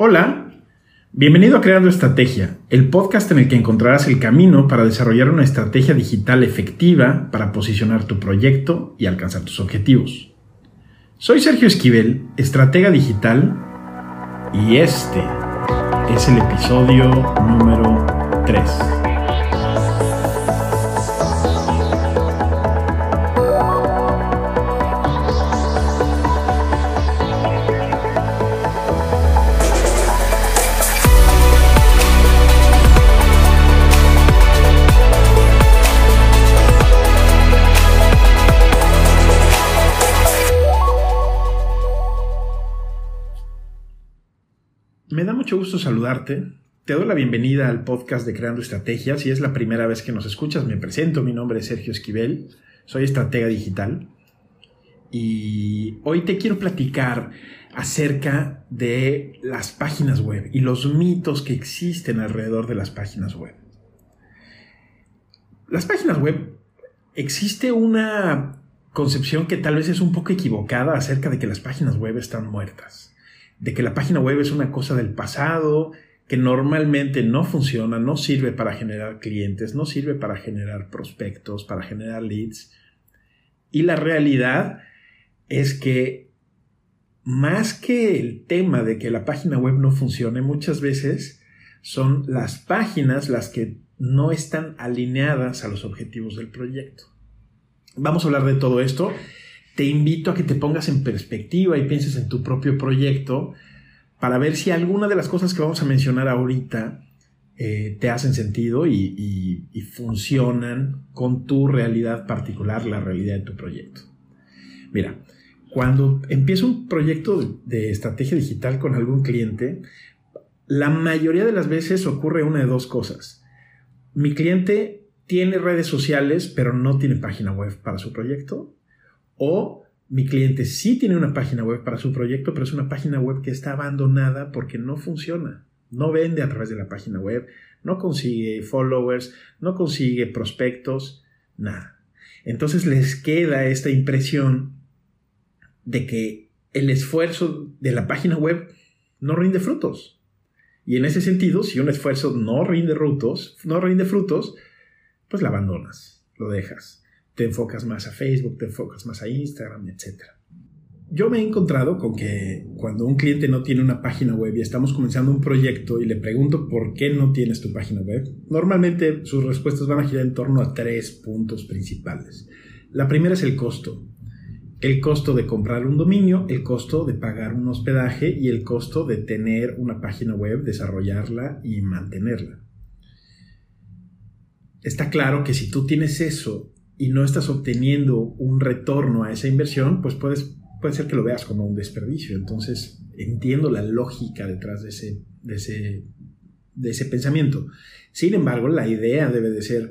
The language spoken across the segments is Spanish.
Hola, bienvenido a Creando Estrategia, el podcast en el que encontrarás el camino para desarrollar una estrategia digital efectiva para posicionar tu proyecto y alcanzar tus objetivos. Soy Sergio Esquivel, estratega digital, y este es el episodio número 3. Mucho gusto saludarte. Te doy la bienvenida al podcast de Creando Estrategias. Si es la primera vez que nos escuchas, me presento. Mi nombre es Sergio Esquivel. Soy estratega digital. Y hoy te quiero platicar acerca de las páginas web y los mitos que existen alrededor de las páginas web. Las páginas web, existe una concepción que tal vez es un poco equivocada acerca de que las páginas web están muertas de que la página web es una cosa del pasado, que normalmente no funciona, no sirve para generar clientes, no sirve para generar prospectos, para generar leads. Y la realidad es que más que el tema de que la página web no funcione, muchas veces son las páginas las que no están alineadas a los objetivos del proyecto. Vamos a hablar de todo esto te invito a que te pongas en perspectiva y pienses en tu propio proyecto para ver si alguna de las cosas que vamos a mencionar ahorita eh, te hacen sentido y, funcionan con tu realidad particular, la realidad de tu proyecto. Mira, cuando empiezo un proyecto de estrategia digital con algún cliente, la mayoría de las veces ocurre una de dos cosas. Mi cliente tiene redes sociales, pero no tiene página web para su proyecto. O mi cliente sí tiene una página web para su proyecto, pero es una página web que está abandonada porque no funciona. No vende a través de la página web, no consigue followers, no consigue prospectos, nada. Entonces les queda esta impresión de que el esfuerzo de la página web no rinde frutos. Y en ese sentido, si un esfuerzo no rinde frutos, no rinde frutos, pues la abandonas, lo dejas te enfocas más a Facebook, te enfocas más a Instagram, etc. Yo me he encontrado con que cuando un cliente no tiene una página web y estamos comenzando un proyecto y le pregunto por qué no tienes tu página web, normalmente sus respuestas van a girar en torno a tres puntos principales. La primera es el costo. El costo de comprar un dominio, el costo de pagar un hospedaje y el costo de tener una página web, desarrollarla y mantenerla. Está claro que si tú tienes eso y no estás obteniendo un retorno a esa inversión, pues puedes, puede ser que lo veas como un desperdicio. Entonces, entiendo la lógica detrás de ese, de ese, de ese pensamiento. Sin embargo, la idea debe de ser,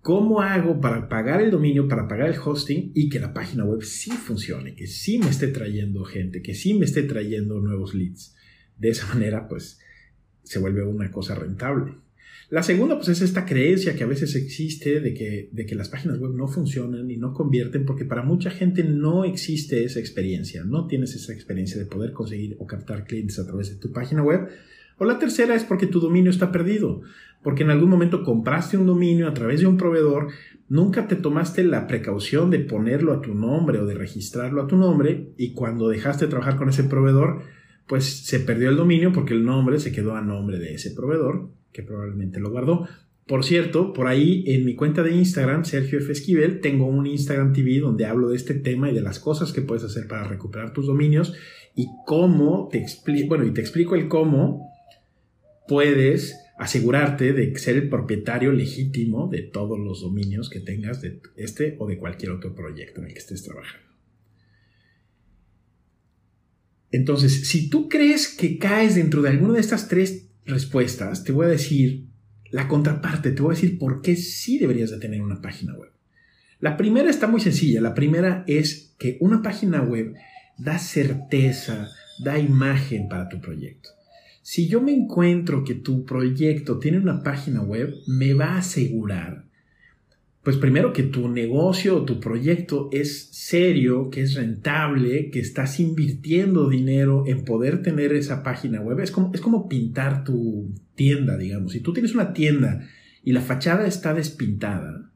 ¿cómo hago para pagar el dominio, para pagar el hosting y que la página web sí funcione, que sí me esté trayendo gente, que sí me esté trayendo nuevos leads? De esa manera, pues, se vuelve una cosa rentable. La segunda, pues es esta creencia que a veces existe de que, de que las páginas web no funcionan y no convierten porque para mucha gente no existe esa experiencia, no tienes esa experiencia de poder conseguir o captar clientes a través de tu página web. O la tercera es porque tu dominio está perdido, porque en algún momento compraste un dominio a través de un proveedor, nunca te tomaste la precaución de ponerlo a tu nombre o de registrarlo a tu nombre y cuando dejaste de trabajar con ese proveedor, pues se perdió el dominio porque el nombre se quedó a nombre de ese proveedor que probablemente lo guardó. Por cierto, por ahí en mi cuenta de Instagram, Sergio F. Esquivel, tengo un Instagram TV donde hablo de este tema y de las cosas que puedes hacer para recuperar tus dominios y cómo te explico, bueno, y te explico el cómo puedes asegurarte de ser el propietario legítimo de todos los dominios que tengas de este o de cualquier otro proyecto en el que estés trabajando. Entonces, si tú crees que caes dentro de alguna de estas tres respuestas, te voy a decir la contraparte, te voy a decir por qué sí deberías de tener una página web. La primera está muy sencilla, la primera es que una página web da certeza, da imagen para tu proyecto. Si yo me encuentro que tu proyecto tiene una página web, me va a asegurar pues primero que tu negocio o tu proyecto es serio, que es rentable, que estás invirtiendo dinero en poder tener esa página web. Es como, es como pintar tu tienda, digamos. Si tú tienes una tienda y la fachada está despintada,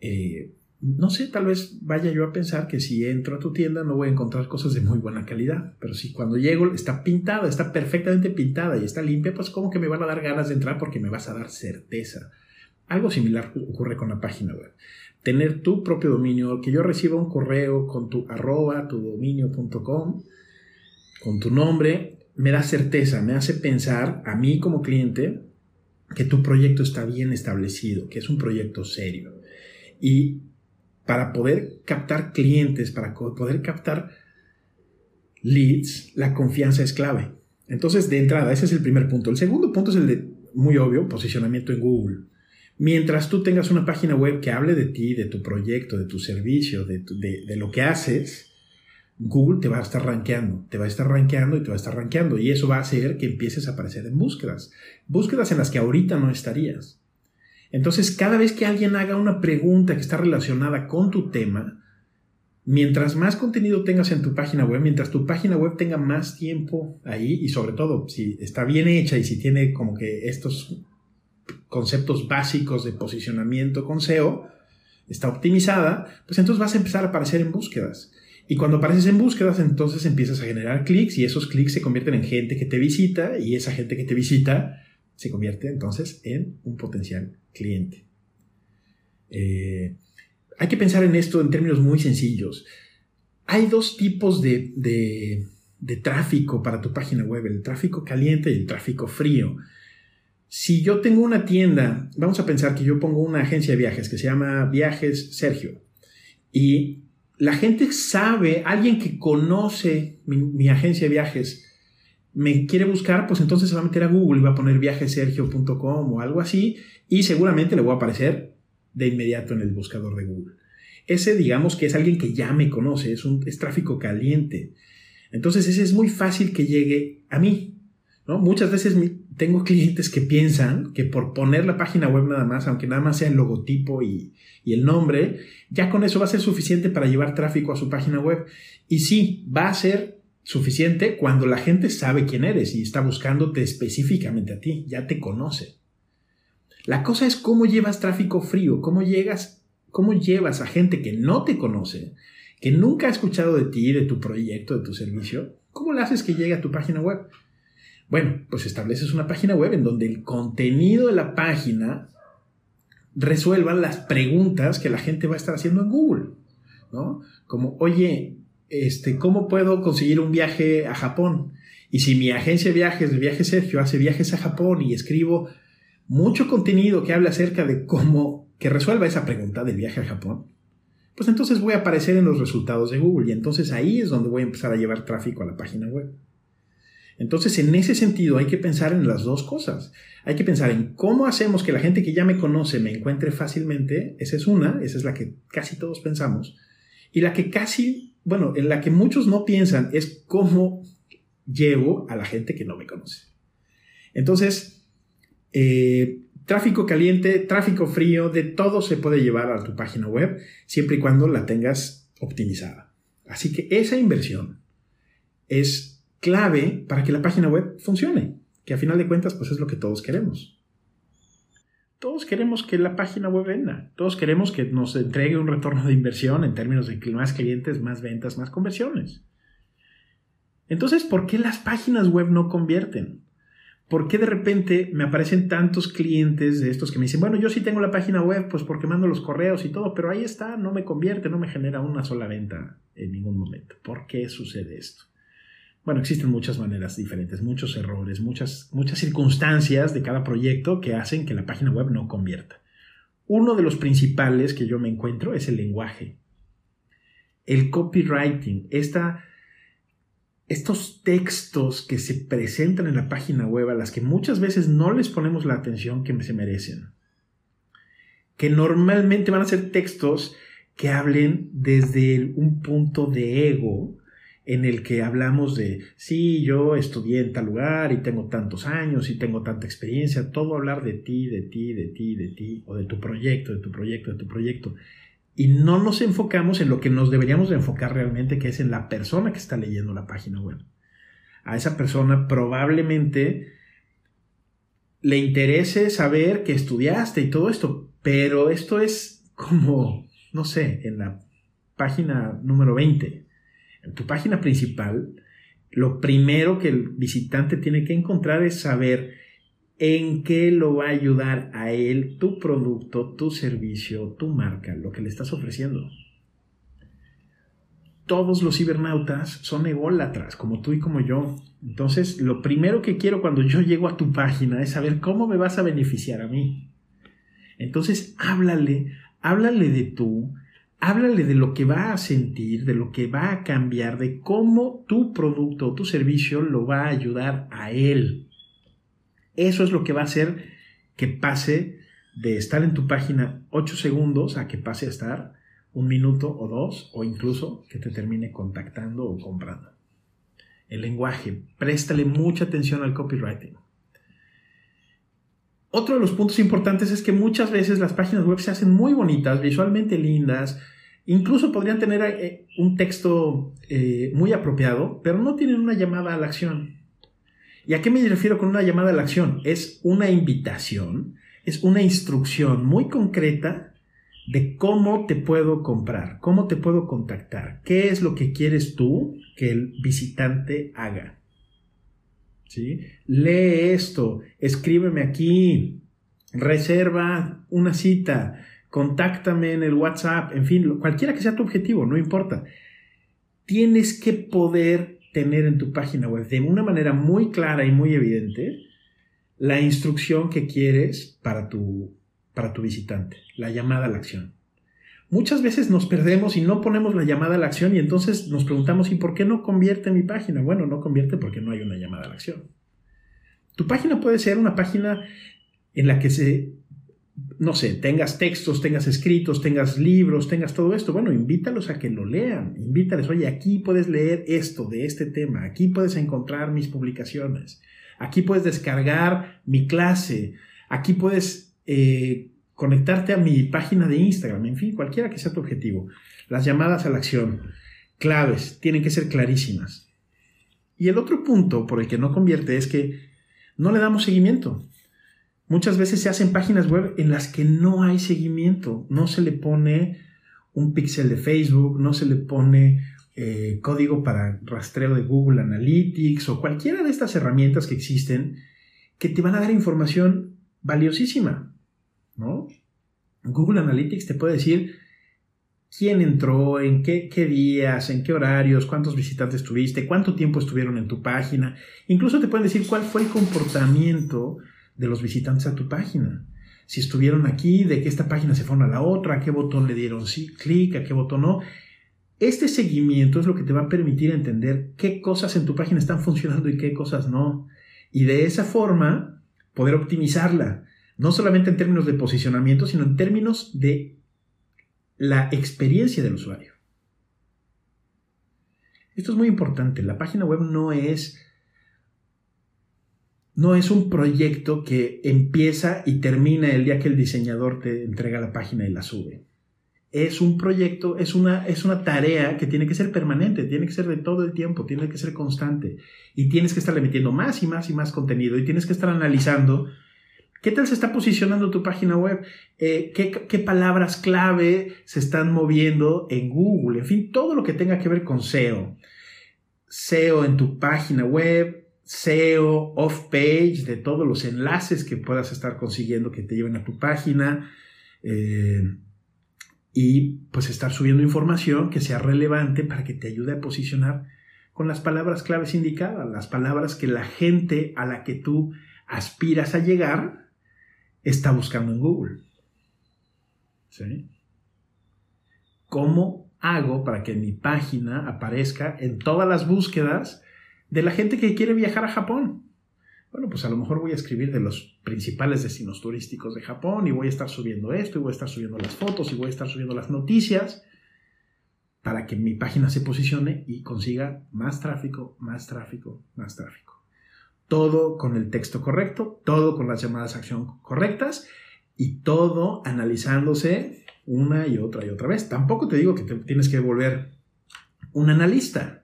eh, no sé, tal vez vaya yo a pensar que si entro a tu tienda no voy a encontrar cosas de muy buena calidad, pero si cuando llego está pintada, está perfectamente pintada y está limpia, pues como que me van a dar ganas de entrar porque me vas a dar certeza. Algo similar ocurre con la página web. Tener tu propio dominio, que yo reciba un correo con tu arroba, tu dominio.com, con tu nombre, me da certeza, me hace pensar a mí como cliente que tu proyecto está bien establecido, que es un proyecto serio. Y para poder captar clientes, para poder captar leads, la confianza es clave. Entonces, de entrada, ese es el primer punto. El segundo punto es el de, muy obvio, posicionamiento en Google. Mientras tú tengas una página web que hable de ti, de tu proyecto, de tu servicio, de, de, lo que haces, Google te va a estar rankeando, te va a estar rankeando y te va a estar rankeando. Y eso va a hacer que empieces a aparecer en búsquedas. Búsquedas en las que ahorita no estarías. Entonces, cada vez que alguien haga una pregunta que está relacionada con tu tema, mientras más contenido tengas en tu página web, mientras tu página web tenga más tiempo ahí y sobre todo si está bien hecha y si tiene como que estos conceptos básicos de posicionamiento con SEO, está optimizada, pues entonces vas a empezar a aparecer en búsquedas. Y cuando apareces en búsquedas, entonces empiezas a generar clics y esos clics se convierten en gente que te visita y esa gente que te visita se convierte entonces en un potencial cliente. Eh, hay que pensar en esto en términos muy sencillos. Hay dos tipos de, de tráfico para tu página web, el tráfico caliente y el tráfico frío. Si yo tengo una tienda, vamos a pensar que yo pongo una agencia de viajes que se llama Viajes Sergio y la gente sabe, alguien que conoce mi, agencia de viajes, me quiere buscar, pues entonces se va a meter a Google y va a poner viajesergio.com o algo así y seguramente le voy a aparecer de inmediato en el buscador de Google. Ese digamos que es alguien que ya me conoce, es, un, es tráfico caliente. Entonces ese es muy fácil que llegue a mí. Muchas veces tengo clientes que piensan que por poner la página web nada más, aunque nada más sea el logotipo y, el nombre, ya con eso va a ser suficiente para llevar tráfico a su página web. Y sí, va a ser suficiente cuando la gente sabe quién eres y está buscándote específicamente a ti, ya te conoce. La cosa es cómo llevas tráfico frío, cómo llegas, cómo llevas a gente que no te conoce, que nunca ha escuchado de ti, de tu proyecto, de tu servicio, ¿cómo le haces que llegue a tu página web? Bueno, pues estableces una página web en donde el contenido de la página resuelva las preguntas que la gente va a estar haciendo en Google, ¿no? Como, oye, este, ¿cómo puedo conseguir un viaje a Japón? Y si mi agencia de viajes, de Viaje Sergio, hace viajes a Japón y escribo mucho contenido que habla acerca de cómo, que resuelva esa pregunta del viaje a Japón, pues entonces voy a aparecer en los resultados de Google y entonces ahí es donde voy a empezar a llevar tráfico a la página web. Entonces, en ese sentido, hay que pensar en las dos cosas. Hay que pensar en cómo hacemos que la gente que ya me conoce me encuentre fácilmente. Esa es una, esa es la que casi todos pensamos. Y la que casi, bueno, en la que muchos no piensan es cómo llevo a la gente que no me conoce. Entonces, eh, tráfico caliente, tráfico frío, de todo se puede llevar a tu página web, siempre y cuando la tengas optimizada. Así que esa inversión es clave para que la página web funcione, que a final de cuentas pues es lo que todos queremos. Todos queremos que la página web venda, todos queremos que nos entregue un retorno de inversión en términos de más clientes, más ventas, más conversiones. Entonces, ¿por qué las páginas web no convierten? ¿Por qué de repente me aparecen tantos clientes de estos que me dicen, bueno, yo sí tengo la página web, pues porque mando los correos y todo, pero ahí está, no me convierte, no me genera una sola venta en ningún momento? ¿Por qué sucede esto? Bueno, existen muchas maneras diferentes, muchos errores, muchas, muchas circunstancias de cada proyecto que hacen que la página web no convierta. Uno de los principales que yo me encuentro es el lenguaje. El copywriting, esta, estos textos que se presentan en la página web a las que muchas veces no les ponemos la atención que se merecen. Que normalmente van a ser textos que hablen desde un punto de ego, en el que hablamos de, sí, yo estudié en tal lugar y tengo tantos años y tengo tanta experiencia, todo hablar de ti, de ti, de ti, de ti, o de tu proyecto, de tu proyecto, de tu proyecto. Y no nos enfocamos en lo que nos deberíamos de enfocar realmente, que es en la persona que está leyendo la página web. A esa persona probablemente le interese saber que estudiaste y todo esto, pero esto es como, no sé, en la página número 20 en tu página principal, lo primero que el visitante tiene que encontrar es saber en qué lo va a ayudar a él tu producto, tu servicio, tu marca, lo que le estás ofreciendo. Todos los cibernautas son ególatras, como tú y como yo. Entonces, lo primero que quiero cuando yo llego a tu página es saber cómo me vas a beneficiar a mí. Entonces, háblale, háblale de tú, háblale de lo que va a sentir, de lo que va a cambiar, de cómo tu producto o tu servicio lo va a ayudar a él. Eso es lo que va a hacer que pase de estar en tu página 8 segundos a que pase a estar un minuto o dos o incluso que te termine contactando o comprando. El lenguaje, préstale mucha atención al copywriting. Otro de los puntos importantes es que muchas veces las páginas web se hacen muy bonitas, visualmente lindas, Incluso podrían tener eh, un texto eh, muy apropiado, pero no tienen una llamada a la acción. ¿Y a qué me refiero con una llamada a la acción? Es una invitación, es una instrucción muy concreta de cómo te puedo comprar, cómo te puedo contactar, qué es lo que quieres tú que el visitante haga. ¿Sí? Lee esto, escríbeme aquí, reserva una cita, contáctame en el WhatsApp, en fin, cualquiera que sea tu objetivo, no importa. Tienes que poder tener en tu página web de una manera muy clara y muy evidente la instrucción que quieres para tu, para tu visitante, la llamada a la acción. Muchas veces nos perdemos y no ponemos la llamada a la acción y entonces nos preguntamos, ¿y por qué no convierte mi página? Bueno, no convierte porque no hay una llamada a la acción. Tu página puede ser una página en la que se no sé, tengas textos, tengas escritos, tengas libros, tengas todo esto, bueno, invítalos a que lo lean, invítales, oye, aquí puedes leer esto de este tema, aquí puedes encontrar mis publicaciones, aquí puedes descargar mi clase, aquí puedes eh, conectarte a mi página de Instagram, en fin, cualquiera que sea tu objetivo. Las llamadas a la acción, claves, tienen que ser clarísimas. Y el otro punto por el que no convierte es que no le damos seguimiento. Muchas veces se hacen páginas web en las que no hay seguimiento, no se le pone un píxel de Facebook, no se le pone eh, código para rastreo de Google Analytics o cualquiera de estas herramientas que existen que te van a dar información valiosísima, ¿no? Google Analytics te puede decir quién entró, en qué, qué, días, en qué horarios, cuántos visitantes tuviste, cuánto tiempo estuvieron en tu página. Incluso te pueden decir cuál fue el comportamiento de los visitantes a tu página. Si estuvieron aquí, de que esta página se fueron a la otra, a qué botón le dieron sí, clic, a qué botón no. Este seguimiento es lo que te va a permitir entender qué cosas en tu página están funcionando y qué cosas no. Y de esa forma poder optimizarla, no solamente en términos de posicionamiento, sino en términos de la experiencia del usuario. Esto es muy importante. La página web no es no es un proyecto que empieza y termina el día que el diseñador te entrega la página y la sube. Es un proyecto, es una, es una tarea que tiene que ser permanente, tiene que ser de todo el tiempo, tiene que ser constante. Y tienes que estarle metiendo más y más y más contenido y tienes que estar analizando qué tal se está posicionando tu página web, eh, qué, qué palabras clave se están moviendo en Google, en fin, todo lo que tenga que ver con SEO. SEO en tu página web, SEO, off-page, de todos los enlaces que puedas estar consiguiendo que te lleven a tu página. Eh, y pues estar subiendo información que sea relevante para que te ayude a posicionar con las palabras claves indicadas, las palabras que la gente a la que tú aspiras a llegar está buscando en Google. ¿Cómo hago para que mi página aparezca en todas las búsquedas de la gente que quiere viajar a Japón. Bueno, pues a lo mejor voy a escribir de los principales destinos turísticos de Japón y voy a estar subiendo esto y voy a estar subiendo las fotos y voy a estar subiendo las noticias para que mi página se posicione y consiga más tráfico, más tráfico, más tráfico. Todo con el texto correcto, todo con las llamadas a acción correctas y todo analizándose una y otra y otra vez. Tampoco te digo que te tienes que volver un analista,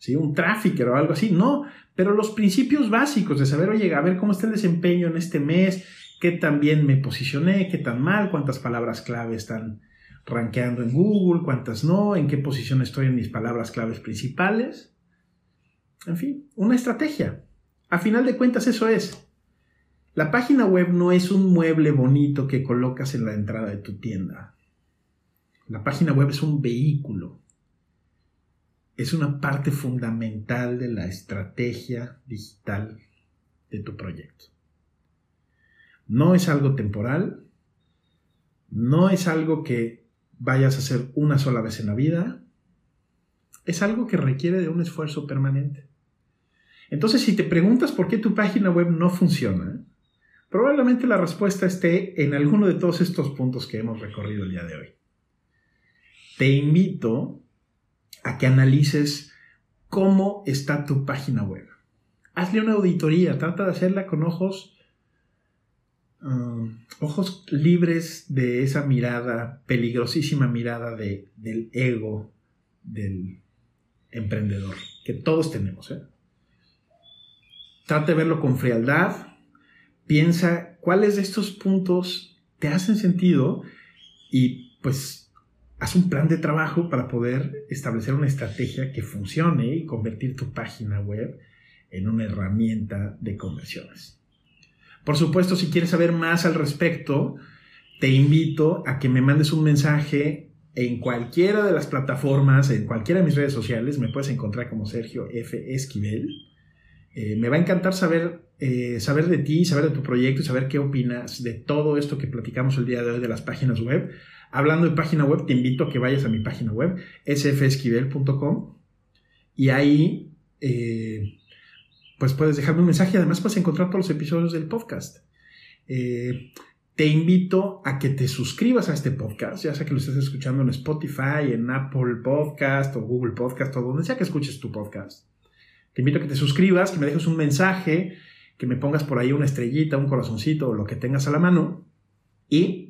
¿sí? un trafficker o algo así, no, pero los principios básicos de saber, oye, a ver cómo está el desempeño en este mes, qué tan bien me posicioné, qué tan mal, cuántas palabras clave están rankeando en Google, cuántas no, en qué posición estoy en mis palabras claves principales. En fin, una estrategia. A final de cuentas eso es. La página web no es un mueble bonito que colocas en la entrada de tu tienda. La página web es un vehículo. Es una parte fundamental de la estrategia digital de tu proyecto. No es algo temporal, no es algo que vayas a hacer una sola vez en la vida, es algo que requiere de un esfuerzo permanente. Entonces, si te preguntas por qué tu página web no funciona, probablemente la respuesta esté en alguno de todos estos puntos que hemos recorrido el día de hoy. Te invito a que analices cómo está tu página web. Hazle una auditoría, trata de hacerla con ojos Um, ojos libres de esa mirada, peligrosísima mirada de, del ego del emprendedor, que todos tenemos. ¿eh? Trata de verlo con frialdad, piensa cuáles de estos puntos te hacen sentido y pues haz un plan de trabajo para poder establecer una estrategia que funcione y convertir tu página web en una herramienta de conversiones. Por supuesto, si quieres saber más al respecto, te invito a que me mandes un mensaje en cualquiera de las plataformas, en cualquiera de mis redes sociales. Me puedes encontrar como Sergio F. Esquivel. Eh, me va a encantar saber, eh, saber de ti, saber de tu proyecto y saber qué opinas de todo esto que platicamos el día de hoy de las páginas web. Hablando de página web, te invito a que vayas a mi página web, sfesquivel.com, y ahí eh, pues puedes dejarme un mensaje además puedes encontrar todos los episodios del podcast. Eh, te invito a que te suscribas a este podcast, ya sea que lo estés escuchando en Spotify, en Apple Podcast o Google Podcast o donde sea que escuches tu podcast. Te invito a que te suscribas, que me dejes un mensaje, que me pongas por ahí una estrellita, un corazoncito o lo que tengas a la mano y